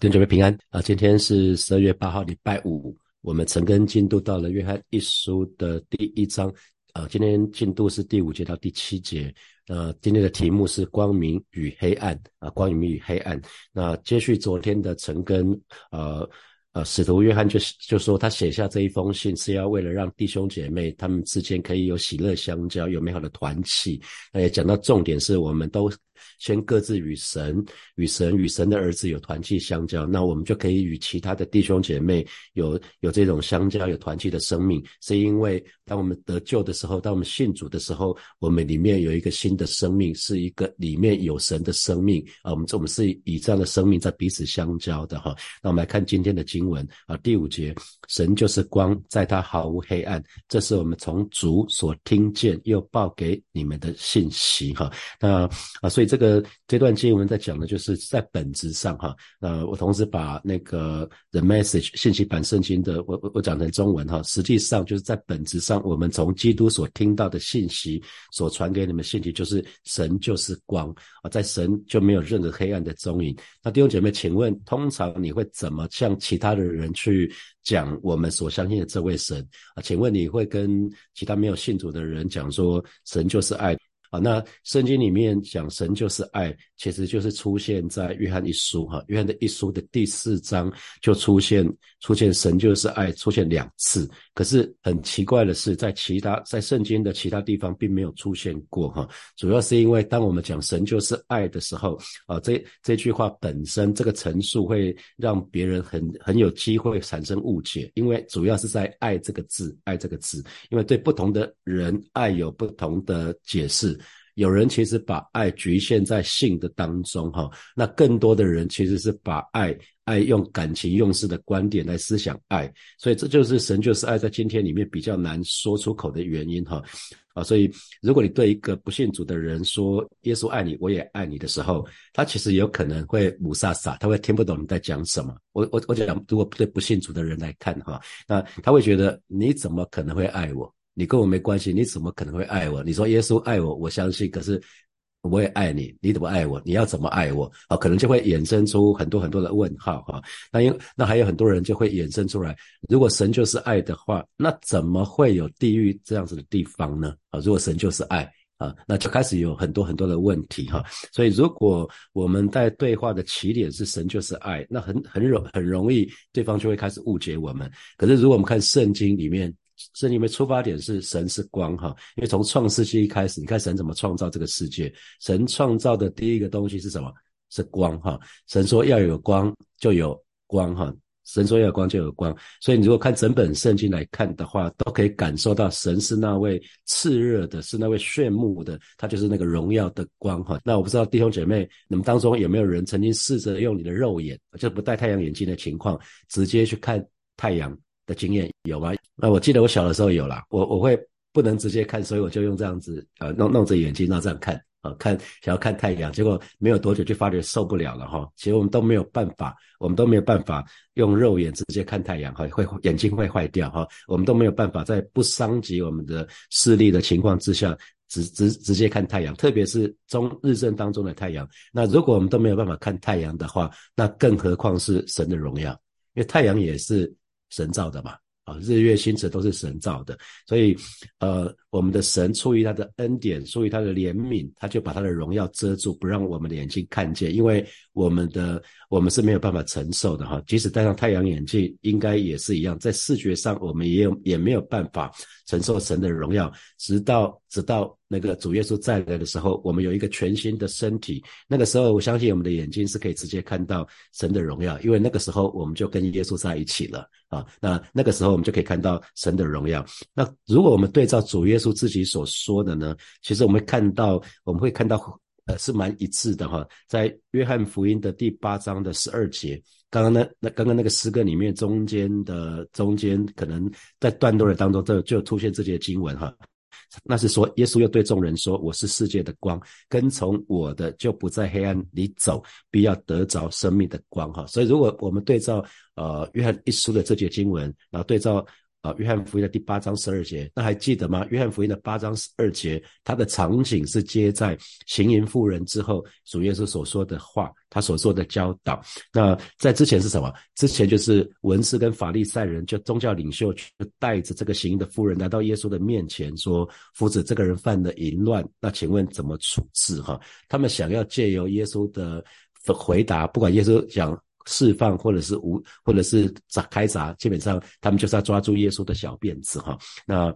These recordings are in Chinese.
弟兄姐妹平安啊！今天是十二月八号，礼拜五。我们陈根进度到了约翰一书的第一章啊，今天进度是第五节到第七节。呃，今天的题目是光明与黑暗啊，光明与黑暗。那接续昨天的陈根，呃呃，使徒约翰就就说他写下这一封信是要为了让弟兄姐妹他们之间可以有喜乐相交，有美好的团契。那也讲到重点是我们都。先各自与神、与神、与神的儿子有团契相交，那我们就可以与其他的弟兄姐妹有有这种相交、有团契的生命。是因为当我们得救的时候，当我们信主的时候，我们里面有一个新的生命，是一个里面有神的生命啊。我们这我们是以这样的生命在彼此相交的哈。那我们来看今天的经文啊，第五节，神就是光，在他毫无黑暗。这是我们从主所听见又报给你们的信息哈。那啊，所以。这个这段经文在讲的，就是在本质上哈，呃，我同时把那个 the message 信息版圣经的，我我我讲成中文哈，实际上就是在本质上，我们从基督所听到的信息，所传给你们信息，就是神就是光啊，在神就没有任何黑暗的踪影。那弟兄姐妹，请问，通常你会怎么向其他的人去讲我们所相信的这位神啊？请问你会跟其他没有信主的人讲说，神就是爱？啊，那圣经里面讲神就是爱，其实就是出现在约翰一书哈，约翰的一书的第四章就出现出现神就是爱出现两次，可是很奇怪的是，在其他在圣经的其他地方并没有出现过哈，主要是因为当我们讲神就是爱的时候，啊，这这句话本身这个陈述会让别人很很有机会产生误解，因为主要是在爱这个字，爱这个字，因为对不同的人爱有不同的解释。有人其实把爱局限在性的当中，哈，那更多的人其实是把爱爱用感情用事的观点来思想爱，所以这就是神就是爱在今天里面比较难说出口的原因，哈，啊，所以如果你对一个不信主的人说耶稣爱你，我也爱你的时候，他其实有可能会母萨萨，他会听不懂你在讲什么。我我我讲，如果对不信主的人来看，哈，那他会觉得你怎么可能会爱我？你跟我没关系，你怎么可能会爱我？你说耶稣爱我，我相信，可是我也爱你，你怎么爱我？你要怎么爱我？啊，可能就会衍生出很多很多的问号哈。那因那还有很多人就会衍生出来，如果神就是爱的话，那怎么会有地狱这样子的地方呢？啊，如果神就是爱啊，那就开始有很多很多的问题哈。所以如果我们在对话的起点是神就是爱，那很很容很容易对方就会开始误解我们。可是如果我们看圣经里面。这里面出发点是神是光哈，因为从创世纪一开始，你看神怎么创造这个世界？神创造的第一个东西是什么？是光哈。神说要有光就有光哈。神说要有光就有光，所以你如果看整本圣经来看的话，都可以感受到神是那位炽热的，是那位炫目的，他就是那个荣耀的光哈。那我不知道弟兄姐妹，你们当中有没有人曾经试着用你的肉眼，就不戴太阳眼镜的情况，直接去看太阳？的经验有吗？那我记得我小的时候有啦，我我会不能直接看，所以我就用这样子，呃，弄弄着眼睛，然后这样看，啊，看想要看太阳，结果没有多久就发觉受不了了哈。其实我们都没有办法，我们都没有办法用肉眼直接看太阳哈，会眼睛会坏掉哈。我们都没有办法在不伤及我们的视力的情况之下，直直直接看太阳，特别是中日正当中的太阳。那如果我们都没有办法看太阳的话，那更何况是神的荣耀，因为太阳也是。神造的嘛，啊，日月星辰都是神造的，所以，呃，我们的神出于他的恩典，出于他的怜悯，他就把他的荣耀遮住，不让我们的眼睛看见，因为我们的我们是没有办法承受的哈，即使戴上太阳眼镜，应该也是一样，在视觉上我们也有也没有办法承受神的荣耀，直到直到。那个主耶稣再来的时候，我们有一个全新的身体。那个时候，我相信我们的眼睛是可以直接看到神的荣耀，因为那个时候我们就跟耶稣在一起了啊。那那个时候我们就可以看到神的荣耀。那如果我们对照主耶稣自己所说的呢？其实我们看到，我们会看到，呃，是蛮一致的哈。在约翰福音的第八章的十二节，刚刚那那刚刚那个诗歌里面中间的中间，可能在段落的当中，就就出现这些经文哈。那是说，耶稣又对众人说：“我是世界的光，跟从我的就不在黑暗里走，必要得着生命的光。”哈，所以如果我们对照呃约翰一书的这节经文，然后对照啊，约翰福音的第八章十二节，那还记得吗？约翰福音的八章十二节，它的场景是接在行淫妇人之后，主耶稣所说的话，他所说的教导。那在之前是什么？之前就是文士跟法利赛人，就宗教领袖，就带着这个行淫的妇人来到耶稣的面前，说：“夫子，这个人犯了淫乱，那请问怎么处置？”哈，他们想要借由耶稣的回答，不管耶稣讲。释放或者是无，或者是砸开砸，基本上他们就是要抓住耶稣的小辫子哈。那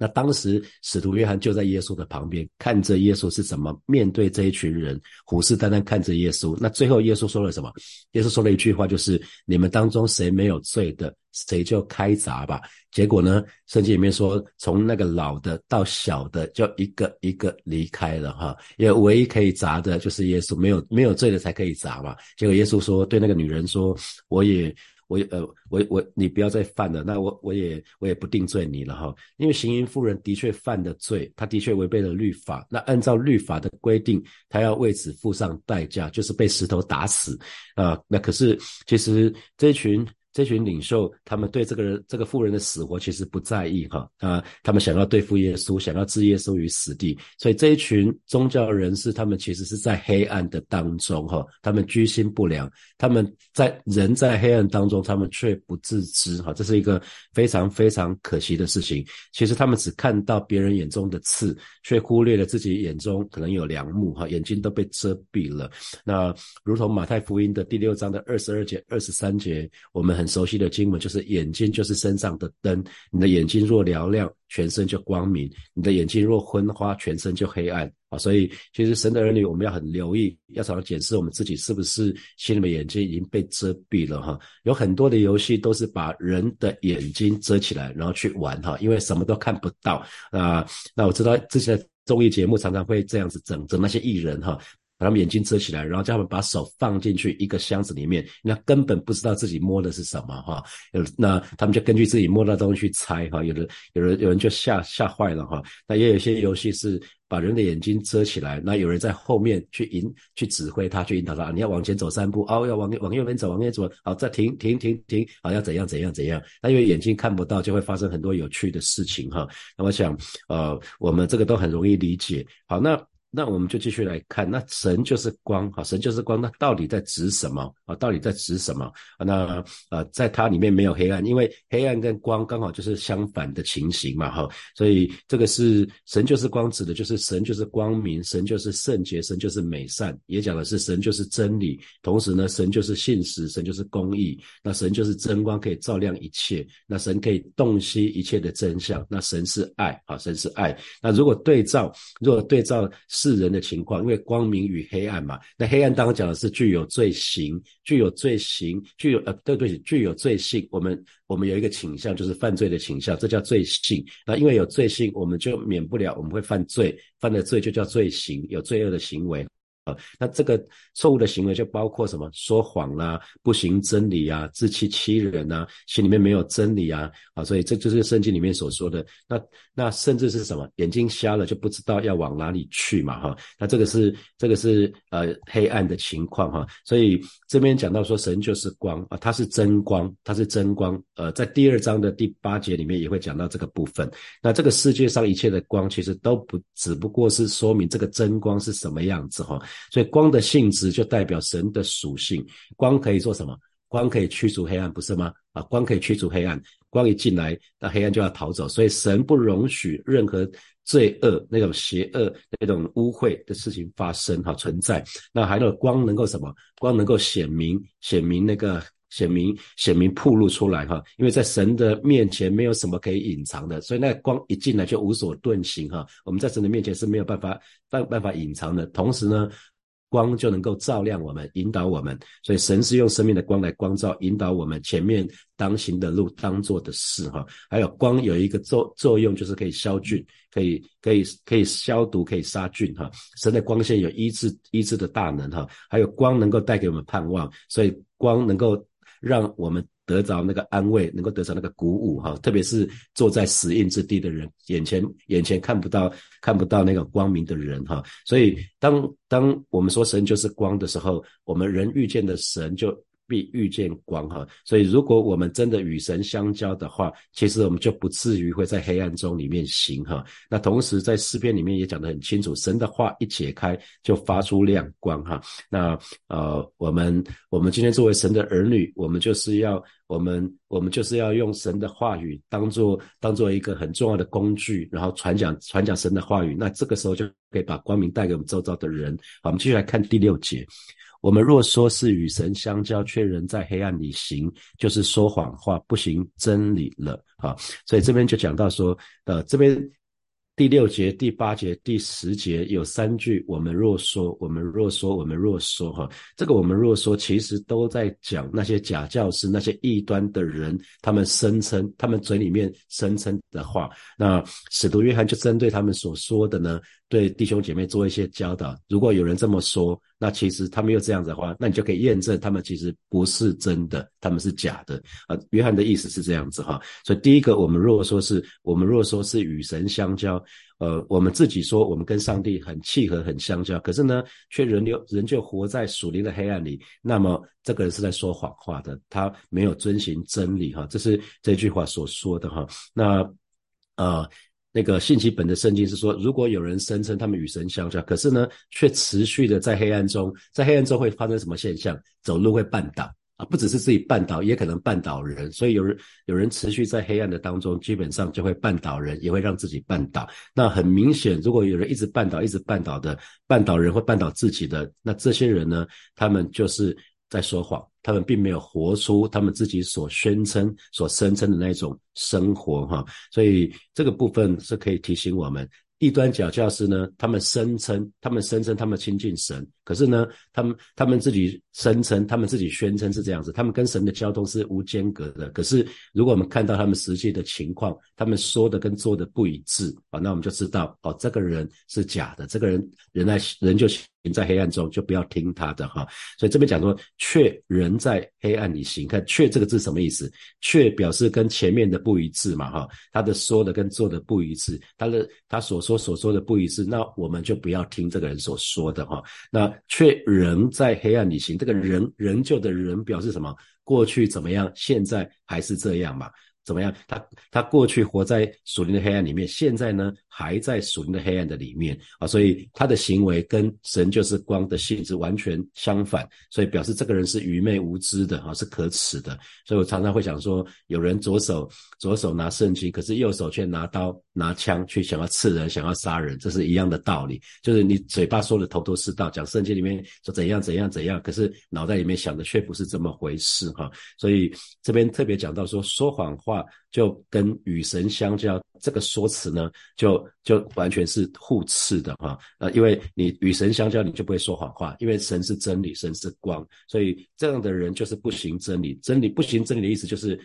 那当时使徒约翰就在耶稣的旁边，看着耶稣是怎么面对这一群人，虎视眈眈看着耶稣。那最后耶稣说了什么？耶稣说了一句话，就是你们当中谁没有罪的，谁就开闸吧。结果呢，圣经里面说，从那个老的到小的，就一个一个离开了哈。因为唯一可以砸的就是耶稣，没有没有罪的才可以砸嘛。结果耶稣说，对那个女人说，我也。我呃，我我你不要再犯了，那我我也我也不定罪你了哈，因为行淫妇人的确犯的罪，她的确违背了律法，那按照律法的规定，她要为此付上代价，就是被石头打死啊。那可是其实这群。这群领袖，他们对这个人、这个富人的死活其实不在意哈啊，他们想要对付耶稣，想要置耶稣于死地，所以这一群宗教人士，他们其实是在黑暗的当中哈，他们居心不良，他们在人在黑暗当中，他们却不自知哈，这是一个非常非常可惜的事情。其实他们只看到别人眼中的刺，却忽略了自己眼中可能有良木哈，眼睛都被遮蔽了。那如同马太福音的第六章的二十二节、二十三节，我们。很熟悉的经文就是眼睛就是身上的灯，你的眼睛若嘹亮，全身就光明；你的眼睛若昏花，全身就黑暗啊！所以，其实神的儿女，我们要很留意，要常常检视我们自己是不是心里面眼睛已经被遮蔽了哈。有很多的游戏都是把人的眼睛遮起来，然后去玩哈，因为什么都看不到啊。那我知道之前综艺节目常常会这样子整整那些艺人哈。把他们眼睛遮起来，然后叫他们把手放进去一个箱子里面，那根本不知道自己摸的是什么哈。有那他们就根据自己摸到东西去猜哈。有的有人有人就吓吓坏了哈。那也有一些游戏是把人的眼睛遮起来，那有人在后面去引去指挥他，去引导他。你要往前走三步，哦，要往往右边走，往右走，好，再停停停停，好，要怎样怎样怎样。那因为眼睛看不到，就会发生很多有趣的事情哈。那我想，呃，我们这个都很容易理解。好，那。那我们就继续来看，那神就是光，哈，神就是光，那到底在指什么啊？到底在指什么？那呃，在它里面没有黑暗，因为黑暗跟光刚好就是相反的情形嘛，哈，所以这个是神就是光，指的就是神就是光明，神就是圣洁，神就是美善，也讲的是神就是真理，同时呢，神就是信实，神就是公义，那神就是真光，可以照亮一切，那神可以洞悉一切的真相，那神是爱，啊，神是爱，那如果对照，如果对照。世人的情况，因为光明与黑暗嘛，那黑暗当中讲的是具有罪行，具有罪行，具有呃对对，具有罪性。我们我们有一个倾向，就是犯罪的倾向，这叫罪性。那因为有罪性，我们就免不了我们会犯罪，犯的罪就叫罪行，有罪恶的行为。那这个错误的行为就包括什么？说谎啦，不行真理啊，自欺欺人啊，心里面没有真理啊，啊，所以这就是圣经里面所说的。那那甚至是什么？眼睛瞎了就不知道要往哪里去嘛，哈。那这个是这个是呃黑暗的情况哈。所以这边讲到说神就是光啊，它是真光，它是真光。呃，在第二章的第八节里面也会讲到这个部分。那这个世界上一切的光其实都不只不过是说明这个真光是什么样子哈。所以光的性质就代表神的属性，光可以做什么？光可以驱除黑暗，不是吗？啊，光可以驱除黑暗，光一进来，那黑暗就要逃走。所以神不容许任何罪恶、那种邪恶、那种污秽的事情发生哈存在。那还有光能够什么？光能够显明，显明那个。显明显明铺露出来哈，因为在神的面前没有什么可以隐藏的，所以那光一进来就无所遁形哈。我们在神的面前是没有办法办办法隐藏的，同时呢，光就能够照亮我们，引导我们。所以神是用生命的光来光照，引导我们前面当行的路，当做的事哈。还有光有一个作作用，就是可以消菌，可以可以可以消毒，可以杀菌哈。神的光线有医治医治的大能哈，还有光能够带给我们盼望，所以光能够。让我们得着那个安慰，能够得着那个鼓舞哈，特别是坐在死荫之地的人，眼前眼前看不到看不到那个光明的人哈，所以当当我们说神就是光的时候，我们人遇见的神就必遇见光哈。所以如果我们真的与神相交的话，其实我们就不至于会在黑暗中里面行哈。那同时在诗篇里面也讲得很清楚，神的话一解开就发出亮光哈。那呃，我们我们今天作为神的儿女，我们就是要我们我们就是要用神的话语当做当做一个很重要的工具，然后传讲传讲神的话语。那这个时候就可以把光明带给我们周遭的人。好，我们继续来看第六节。我们若说是与神相交，却仍在黑暗里行，就是说谎话，不行真理了。好，所以这边就讲到说，呃，这边。第六节、第八节、第十节有三句，我们若说，我们若说，我们若说，哈，这个我们若说，其实都在讲那些假教师、那些异端的人，他们声称，他们嘴里面声称的话。那使徒约翰就针对他们所说的呢，对弟兄姐妹做一些教导。如果有人这么说，那其实他们又这样子的话，那你就可以验证他们其实不是真的，他们是假的。啊，约翰的意思是这样子哈。所以第一个，我们如果说是我们如果说是与神相交。呃，我们自己说我们跟上帝很契合、很相交，可是呢，却仍留仍旧活在属灵的黑暗里。那么，这个人是在说谎话的，他没有遵循真理哈。这是这句话所说的哈。那呃，那个信息本的圣经是说，如果有人声称他们与神相交，可是呢，却持续的在黑暗中，在黑暗中会发生什么现象？走路会绊倒。啊，不只是自己绊倒，也可能绊倒人，所以有人有人持续在黑暗的当中，基本上就会绊倒人，也会让自己绊倒。那很明显，如果有人一直绊倒，一直绊倒的绊倒人或绊倒自己的，那这些人呢，他们就是在说谎，他们并没有活出他们自己所宣称、所声称的那种生活哈。所以这个部分是可以提醒我们。异端假教师呢，他们声称，他们声称他们亲近神，可是呢，他们他们自己声称，他们自己宣称是这样子，他们跟神的交通是无间隔的。可是，如果我们看到他们实际的情况，他们说的跟做的不一致啊，那我们就知道哦，这个人是假的，这个人人在人就。人在黑暗中就不要听他的哈，所以这边讲说，却人在黑暗里行。看“却”这个字什么意思？“却”表示跟前面的不一致嘛哈，他的说的跟做的不一致，他的他所说所说的不一致，那我们就不要听这个人所说的哈。那却人在黑暗里行，这个人仍旧的人表示什么？过去怎么样？现在还是这样嘛？怎么样？他他过去活在属灵的黑暗里面，现在呢还在属灵的黑暗的里面啊，所以他的行为跟神就是光的性质完全相反，所以表示这个人是愚昧无知的啊，是可耻的。所以我常常会想说，有人左手左手拿圣经，可是右手却拿刀拿枪去想要刺人，想要杀人，这是一样的道理。就是你嘴巴说的头头是道，讲圣经里面说怎样怎样怎样，可是脑袋里面想的却不是这么回事哈。所以这边特别讲到说说谎话。话就跟与神相交这个说辞呢，就就完全是互斥的哈。呃，因为你与神相交，你就不会说谎话，因为神是真理，神是光，所以这样的人就是不行真理。真理不行真理的意思就是。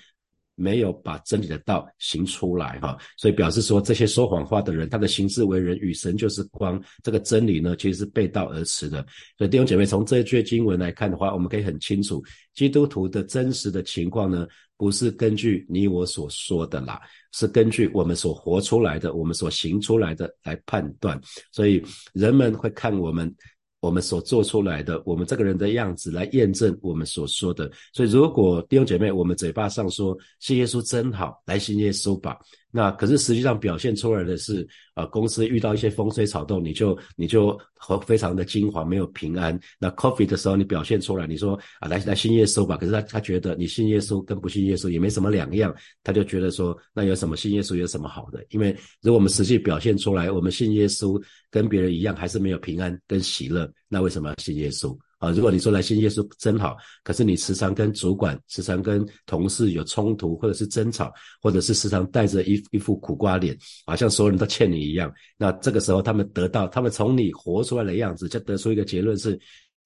没有把真理的道行出来哈，所以表示说这些说谎话的人，他的行事为人与神就是光，这个真理呢其实是背道而驰的。所以弟兄姐妹，从这一句经文来看的话，我们可以很清楚，基督徒的真实的情况呢，不是根据你我所说的啦，是根据我们所活出来的，我们所行出来的来判断。所以人们会看我们。我们所做出来的，我们这个人的样子来验证我们所说的。所以，如果弟兄姐妹，我们嘴巴上说信耶稣真好，来信耶稣吧。那可是实际上表现出来的是，呃，公司遇到一些风吹草动，你就你就和非常的惊惶，没有平安。那 coffee 的时候，你表现出来，你说啊，来来信耶稣吧。可是他他觉得你信耶稣跟不信耶稣也没什么两样，他就觉得说，那有什么信耶稣有什么好的？因为如果我们实际表现出来，我们信耶稣跟别人一样，还是没有平安跟喜乐，那为什么要信耶稣？啊，如果你说来信耶稣真好，可是你时常跟主管、时常跟同事有冲突，或者是争吵，或者是时常带着一一副苦瓜脸，好像所有人都欠你一样，那这个时候他们得到，他们从你活出来的样子，就得出一个结论是，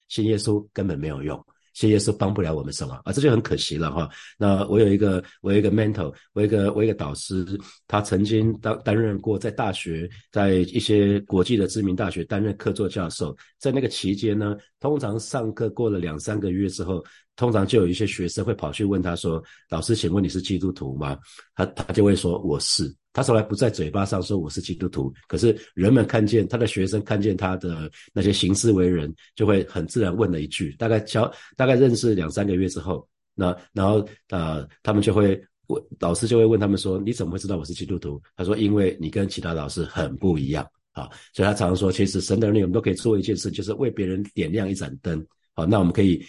信耶稣根本没有用。谢耶稣帮不了我们什么啊，这就很可惜了哈。那我有一个，我有一个 mentor，我一个我一个导师，他曾经担担任过在大学，在一些国际的知名大学担任客座教授。在那个期间呢，通常上课过了两三个月之后，通常就有一些学生会跑去问他说：“老师，请问你是基督徒吗？”他他就会说：“我是。”他从来不在嘴巴上说我是基督徒，可是人们看见他的学生看见他的那些行事为人，就会很自然问了一句，大概教大概认识两三个月之后，那然后呃他们就会问老师就会问他们说你怎么会知道我是基督徒？他说因为你跟其他老师很不一样啊，所以他常常说其实神的儿女我们都可以做一件事，就是为别人点亮一盏灯。好，那我们可以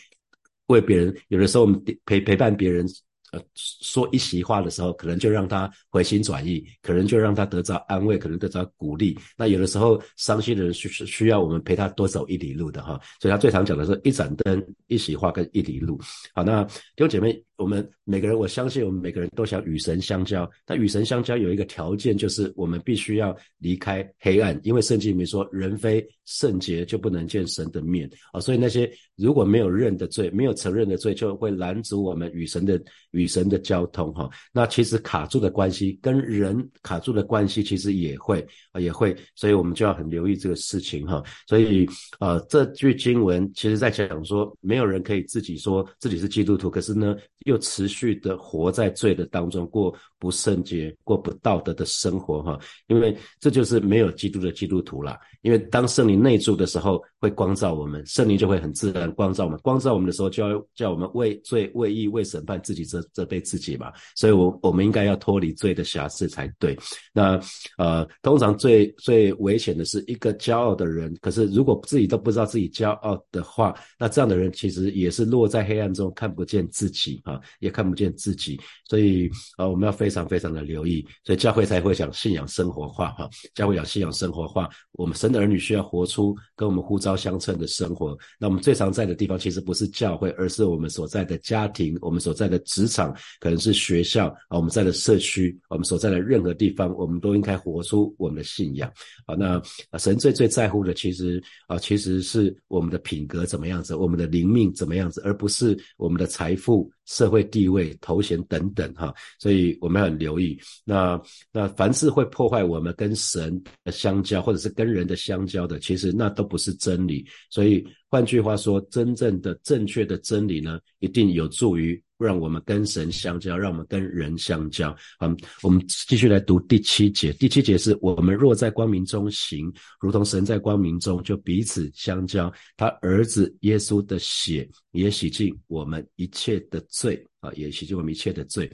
为别人，有的时候我们陪陪伴别人。呃，说一席话的时候，可能就让他回心转意，可能就让他得到安慰，可能得到鼓励。那有的时候伤心的人需需要我们陪他多走一里路的哈，所以他最常讲的是一盏灯、一席话跟一里路。好，那弟兄姐妹。我们每个人，我相信我们每个人都想与神相交。但与神相交有一个条件，就是我们必须要离开黑暗，因为圣经里面说，人非圣洁就不能见神的面啊。所以那些如果没有认的罪，没有承认的罪，就会拦阻我们与神的与神的交通哈。那其实卡住的关系，跟人卡住的关系，其实也会啊也会，所以我们就要很留意这个事情哈。所以啊，这句经文其实在讲说，没有人可以自己说自己是基督徒，可是呢。又持续的活在罪的当中，过不圣洁、过不道德的生活，哈，因为这就是没有基督的基督徒啦。因为当圣灵内住的时候，会光照我们，圣灵就会很自然光照我们。光照我们的时候，就要叫我们为罪、为义、为审判自己责责备自己嘛。所以，我我们应该要脱离罪的瑕疵才对。那呃，通常最最危险的是一个骄傲的人，可是如果自己都不知道自己骄傲的话，那这样的人其实也是落在黑暗中，看不见自己啊，也看不见自己。所以啊，我们要非常非常的留意。所以教会才会讲信仰生活化哈，教会讲信仰生活化，我们神。的儿女需要活出跟我们呼召相称的生活。那我们最常在的地方，其实不是教会，而是我们所在的家庭，我们所在的职场，可能是学校啊，我们在的社区，我们所在的任何地方，我们都应该活出我们的信仰。啊，那神最最在乎的，其实啊，其实是我们的品格怎么样子，我们的灵命怎么样子，而不是我们的财富。社会地位、头衔等等，哈，所以我们很留意。那那凡是会破坏我们跟神的相交，或者是跟人的相交的，其实那都不是真理。所以换句话说，真正的正确的真理呢，一定有助于让我们跟神相交，让我们跟人相交。好，我们继续来读第七节。第七节是我们若在光明中行，如同神在光明中，就彼此相交。他儿子耶稣的血。也洗净我们一切的罪啊，也洗净我们一切的罪。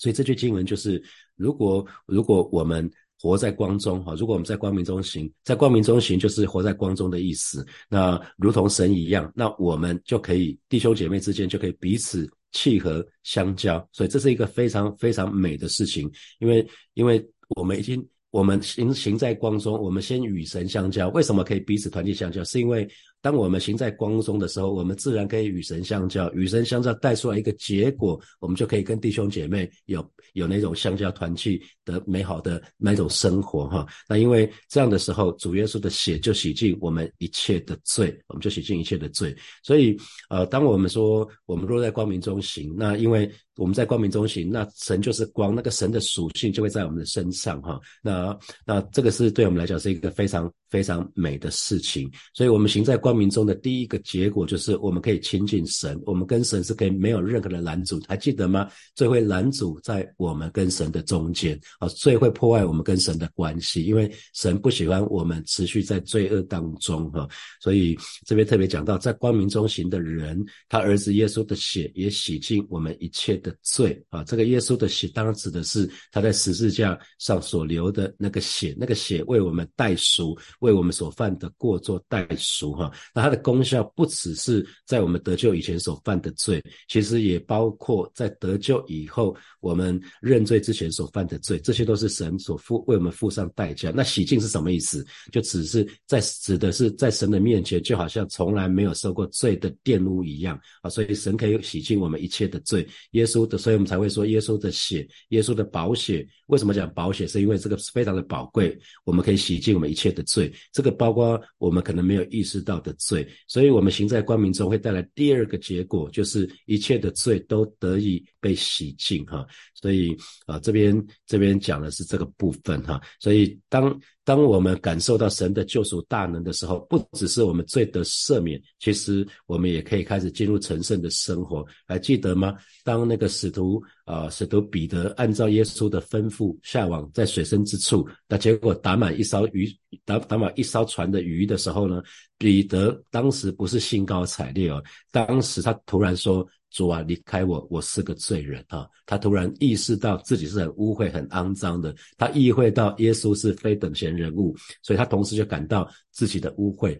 所以这句经文就是：如果如果我们活在光中哈，如果我们在光明中行，在光明中行就是活在光中的意思。那如同神一样，那我们就可以弟兄姐妹之间就可以彼此契合相交。所以这是一个非常非常美的事情，因为因为我们已经我们行行在光中，我们先与神相交。为什么可以彼此团结相交？是因为。当我们行在光中的时候，我们自然可以与神相交。与神相交带出来一个结果，我们就可以跟弟兄姐妹有有那种相交团契的美好的那种生活哈。那因为这样的时候，主耶稣的血就洗净我们一切的罪，我们就洗净一切的罪。所以呃，当我们说我们若在光明中行，那因为我们在光明中行，那神就是光，那个神的属性就会在我们的身上哈。那那这个是对我们来讲是一个非常非常美的事情。所以我们行在光。光明中的第一个结果就是我们可以亲近神，我们跟神是可以没有任何的拦阻，还记得吗？最会拦阻在我们跟神的中间啊，最会破坏我们跟神的关系，因为神不喜欢我们持续在罪恶当中哈。所以这边特别讲到，在光明中行的人，他儿子耶稣的血也洗净我们一切的罪啊。这个耶稣的血当然指的是他在十字架上所流的那个血，那个血为我们代赎，为我们所犯的过做代赎哈。那它的功效不只是在我们得救以前所犯的罪，其实也包括在得救以后我们认罪之前所犯的罪，这些都是神所付为我们付上代价。那洗净是什么意思？就只是在指的是在神的面前，就好像从来没有受过罪的玷污一样啊。所以神可以洗净我们一切的罪。耶稣的，所以我们才会说耶稣的血，耶稣的宝血。为什么讲宝血？是因为这个非常的宝贵，我们可以洗净我们一切的罪。这个包括我们可能没有意识到的。罪，所以我们行在光明中会带来第二个结果，就是一切的罪都得以被洗净哈。所以啊，这边这边讲的是这个部分哈。所以当当我们感受到神的救赎大能的时候，不只是我们罪得赦免，其实我们也可以开始进入成圣的生活。还记得吗？当那个使徒啊，使徒彼得按照耶稣的吩咐下网在水深之处，那结果打满一艘鱼，打打满一艘船的鱼的时候呢，彼得当时不是兴高采烈哦，当时他突然说。主啊，离开我，我是个罪人啊！他突然意识到自己是很污秽、很肮脏的，他意会到耶稣是非等闲人物，所以他同时就感到自己的污秽。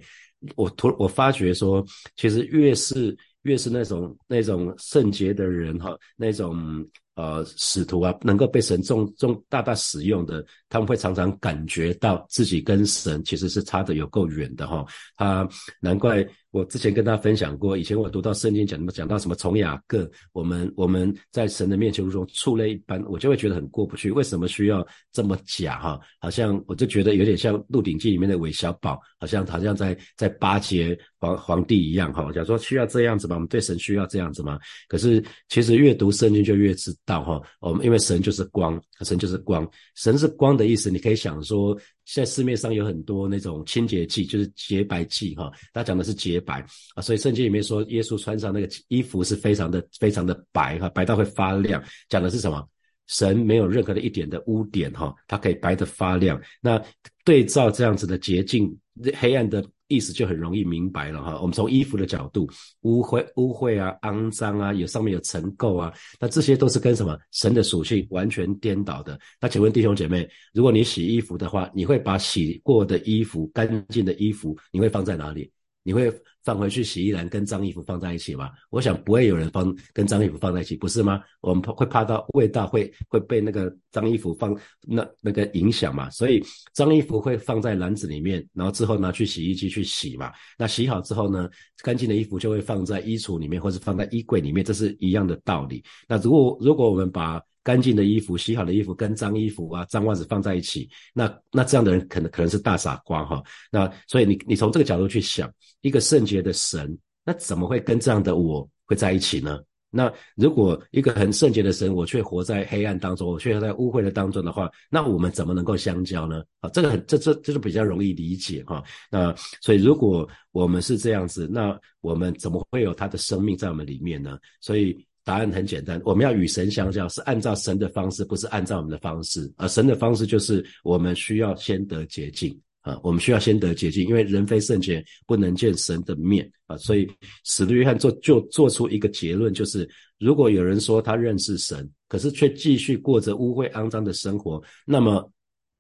我突我发觉说，其实越是越是那种那种圣洁的人哈，那种。呃，使徒啊，能够被神重重大大使用的，他们会常常感觉到自己跟神其实是差的有够远的哈。他难怪我之前跟大家分享过，以前我读到圣经讲什么讲到什么从雅各，我们我们在神的面前如同畜类一般，我就会觉得很过不去。为什么需要这么假哈？好像我就觉得有点像《鹿鼎记》里面的韦小宝，好像好像在在巴结皇皇帝一样哈。假如说需要这样子吗？我们对神需要这样子吗？可是其实越读圣经就越知。道哈，我们因为神就是光，神就是光，神是光的意思。你可以想说，现在市面上有很多那种清洁剂，就是洁白剂哈，他讲的是洁白啊。所以圣经里面说，耶稣穿上那个衣服是非常的、非常的白哈，白到会发亮。讲的是什么？神没有任何的一点的污点哈，它可以白的发亮。那对照这样子的洁净，黑暗的。意思就很容易明白了哈。我们从衣服的角度，污秽、污秽啊，肮脏啊，有上面有尘垢啊，那这些都是跟什么神的属性完全颠倒的。那请问弟兄姐妹，如果你洗衣服的话，你会把洗过的衣服、干净的衣服，你会放在哪里？你会？放回去洗衣篮跟脏衣服放在一起吗？我想不会有人放跟脏衣服放在一起，不是吗？我们会怕到味道会会被那个脏衣服放那那个影响嘛？所以脏衣服会放在篮子里面，然后之后拿去洗衣机去洗嘛。那洗好之后呢，干净的衣服就会放在衣橱里面或者放在衣柜里面，这是一样的道理。那如果如果我们把干净的衣服、洗好的衣服跟脏衣服啊、脏袜子放在一起，那那这样的人可能可能是大傻瓜哈。那所以你你从这个角度去想，一个圣洁的神，那怎么会跟这样的我会在一起呢？那如果一个很圣洁的神，我却活在黑暗当中，我却在污秽的当中的话，那我们怎么能够相交呢？啊，这个很这这这是比较容易理解哈。那所以如果我们是这样子，那我们怎么会有他的生命在我们里面呢？所以。答案很简单，我们要与神相交，是按照神的方式，不是按照我们的方式。而神的方式就是我们需要先得洁净啊，我们需要先得洁净，因为人非圣洁，不能见神的面啊。所以使徒约翰做就做出一个结论，就是如果有人说他认识神，可是却继续过着污秽肮脏的生活，那么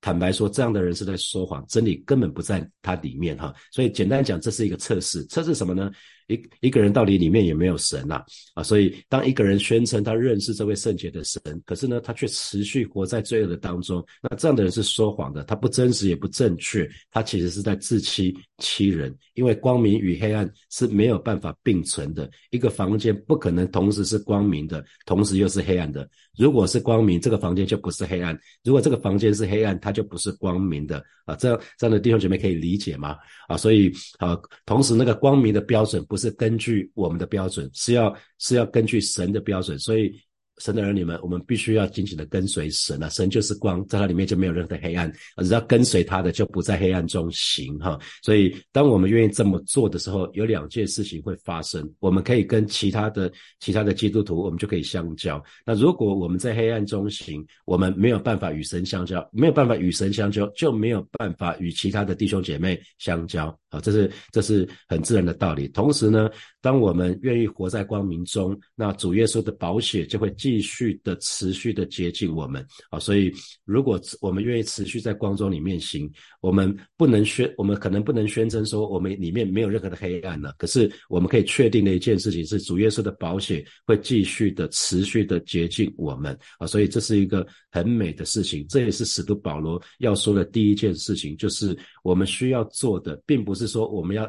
坦白说，这样的人是在说谎，真理根本不在他里面哈。所以简单讲，这是一个测试，测试什么呢？一一个人到底里面有没有神呐？啊，所以当一个人宣称他认识这位圣洁的神，可是呢，他却持续活在罪恶的当中，那这样的人是说谎的，他不真实也不正确，他其实是在自欺欺人。因为光明与黑暗是没有办法并存的，一个房间不可能同时是光明的，同时又是黑暗的。如果是光明，这个房间就不是黑暗；如果这个房间是黑暗，它就不是光明的啊。这样这样的弟兄姐妹可以理解吗？啊，所以啊，同时那个光明的标准不是根据我们的标准，是要是要根据神的标准，所以。神的儿女们，我们必须要紧紧的跟随神啊！神就是光，在它里面就没有任何的黑暗，只要跟随他的就不在黑暗中行哈。所以，当我们愿意这么做的时候，有两件事情会发生：我们可以跟其他的其他的基督徒，我们就可以相交。那如果我们在黑暗中行，我们没有办法与神相交，没有办法与神相交，就没有办法与其他的弟兄姐妹相交。好，这是这是很自然的道理。同时呢，当我们愿意活在光明中，那主耶稣的宝血就会进继续的持续的接近我们。啊，所以如果我们愿意持续在光中里面行，我们不能宣，我们可能不能宣称说我们里面没有任何的黑暗了。可是我们可以确定的一件事情是，主耶稣的宝血会继续的持续的接近我们。啊，所以这是一个很美的事情。这也是使徒保罗要说的第一件事情，就是我们需要做的，并不。是说我们要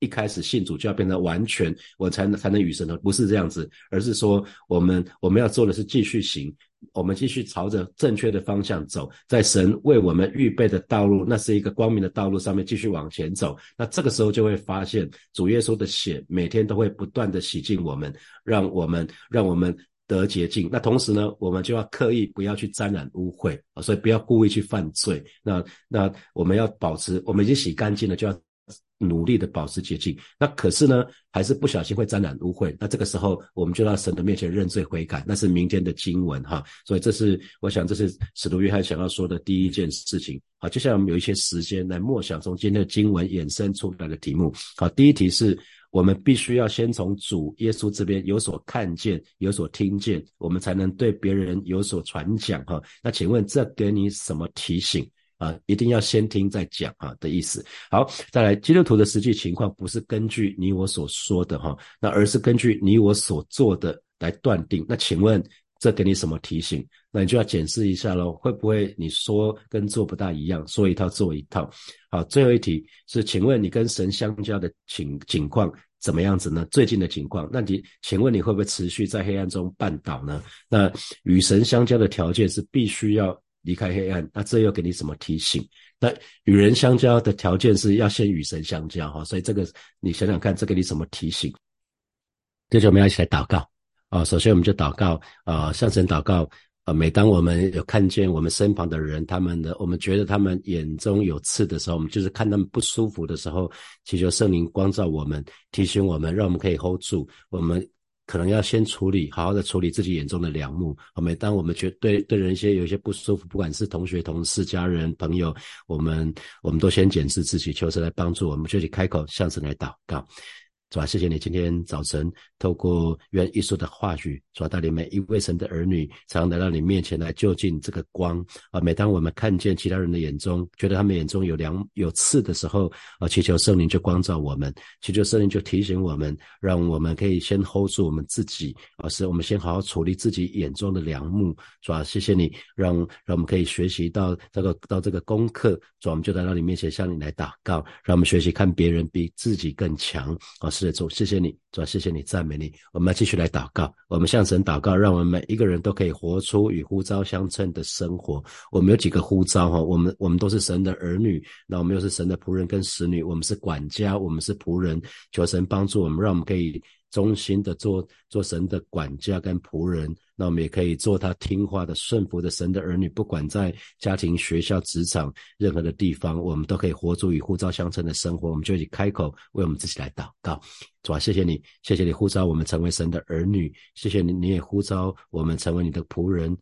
一开始信主就要变得完全，我才能才能与神同，不是这样子，而是说我们我们要做的是继续行，我们继续朝着正确的方向走，在神为我们预备的道路，那是一个光明的道路上面继续往前走。那这个时候就会发现主耶稣的血每天都会不断的洗净我们，让我们让我们得洁净。那同时呢，我们就要刻意不要去沾染污秽啊，所以不要故意去犯罪。那那我们要保持，我们已经洗干净了，就要。努力的保持洁净，那可是呢，还是不小心会沾染污秽。那这个时候，我们就到神的面前认罪悔改，那是明天的经文哈。所以这是我想，这是使徒约翰想要说的第一件事情。好，接下来我们有一些时间来默想从今天的经文衍生出来的题目。好，第一题是我们必须要先从主耶稣这边有所看见、有所听见，我们才能对别人有所传讲哈。那请问这给你什么提醒？啊，一定要先听再讲啊的意思。好，再来，基督徒的实际情况不是根据你我所说的哈，那而是根据你我所做的来断定。那请问这给你什么提醒？那你就要检视一下喽，会不会你说跟做不大一样，说一套做一套？好，最后一题是，请问你跟神相交的情情况怎么样子呢？最近的情况，那你请问你会不会持续在黑暗中绊倒呢？那与神相交的条件是必须要。离开黑暗，那这又给你什么提醒？那与人相交的条件是要先与神相交哈，所以这个你想想看，这给你什么提醒？接着我们要一起来祷告啊！首先我们就祷告啊，向神祷告啊。每当我们有看见我们身旁的人，他们的我们觉得他们眼中有刺的时候，我们就是看他们不舒服的时候，祈求圣灵光照我们，提醒我们，让我们可以 hold 住我们。可能要先处理，好好的处理自己眼中的良木。每当我们觉对对人些有一些不舒服，不管是同学、同事、家人、朋友，我们我们都先检视自己，求神来帮助我们，就去开口向神来祷告。主啊，谢谢你今天早晨透过愿艺术的话语，主啊带领每一位神的儿女，常来到你面前来就近这个光啊。每当我们看见其他人的眼中，觉得他们眼中有梁有刺的时候啊，祈求圣灵就光照我们，祈求圣灵就提醒我们，让我们可以先 hold 住我们自己啊，是我们先好好处理自己眼中的梁木。主啊，谢谢你让让我们可以学习到这个到这个功课，主啊，我们就来到你面前向你来祷告，让我们学习看别人比自己更强啊。是的，主，谢谢你，主要，谢谢你，赞美你。我们要继续来祷告，我们向神祷告，让我们每一个人都可以活出与呼召相称的生活。我们有几个呼召哈？我们我们都是神的儿女，那我们又是神的仆人跟使女，我们是管家，我们是仆人，求神帮助我们，让我们可以。忠心的做做神的管家跟仆人，那我们也可以做他听话的顺服的神的儿女。不管在家庭、学校、职场任何的地方，我们都可以活出与呼召相称的生活。我们就一起开口为我们自己来祷告，主啊，谢谢你，谢谢你呼召我们成为神的儿女，谢谢你，你也呼召我们成为你的仆人。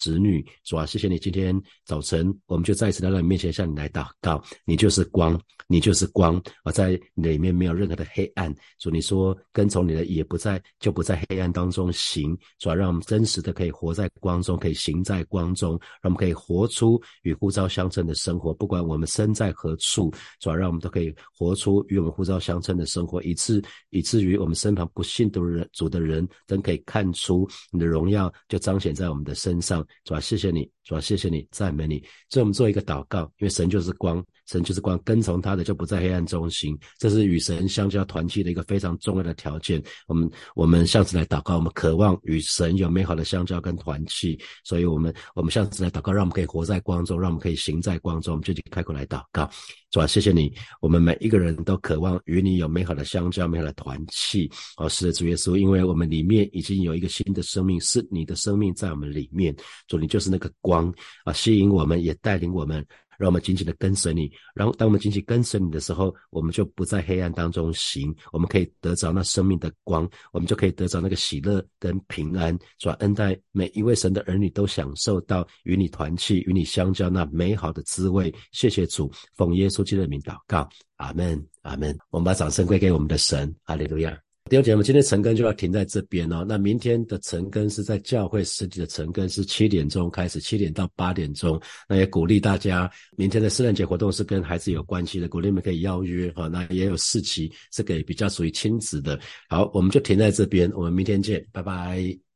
子女，主啊，谢谢你！今天早晨，我们就再一次来到你面前，向你来祷告。你就是光，你就是光，而在里面没有任何的黑暗。主，你说跟从你的也不在，就不在黑暗当中行。主啊，让我们真实的可以活在光中，可以行在光中，让我们可以活出与呼召相称的生活。不管我们身在何处，主啊，让我们都可以活出与我们呼召相称的生活，以致以至于我们身旁不信的人、主的人，都可以看出你的荣耀，就彰显在我们的身上。主要，谢谢你，主啊，谢谢你，赞美你。所以我们做一个祷告，因为神就是光，神就是光，跟从他的就不在黑暗中行。这是与神相交团契的一个非常重要的条件。我们我们向次来祷告，我们渴望与神有美好的相交跟团契。所以我们我们向次来祷告，让我们可以活在光中，让我们可以行在光中。我们就开口来祷告。主啊，谢谢你，我们每一个人都渴望与你有美好的相交、美好的团契。哦，是的，主耶稣，因为我们里面已经有一个新的生命，是你的生命在我们里面。主，你就是那个光光啊，吸引我们，也带领我们。让我们紧紧的跟随你，然后当我们紧紧跟随你的时候，我们就不在黑暗当中行，我们可以得着那生命的光，我们就可以得着那个喜乐跟平安。主恩待每一位神的儿女都享受到与你团契、与你相交那美好的滋味。谢谢主，奉耶稣基督的名祷告，阿门，阿门。我们把掌声归给我们的神，哈利路亚。弟兄姐妹，今天晨更就要停在这边哦。那明天的晨更是在教会实体的晨更，是七点钟开始，七点到八点钟。那也鼓励大家，明天的圣诞节活动是跟孩子有关系的，鼓励你们可以邀约哈。那也有四期是给比较属于亲子的。好，我们就停在这边，我们明天见，拜拜。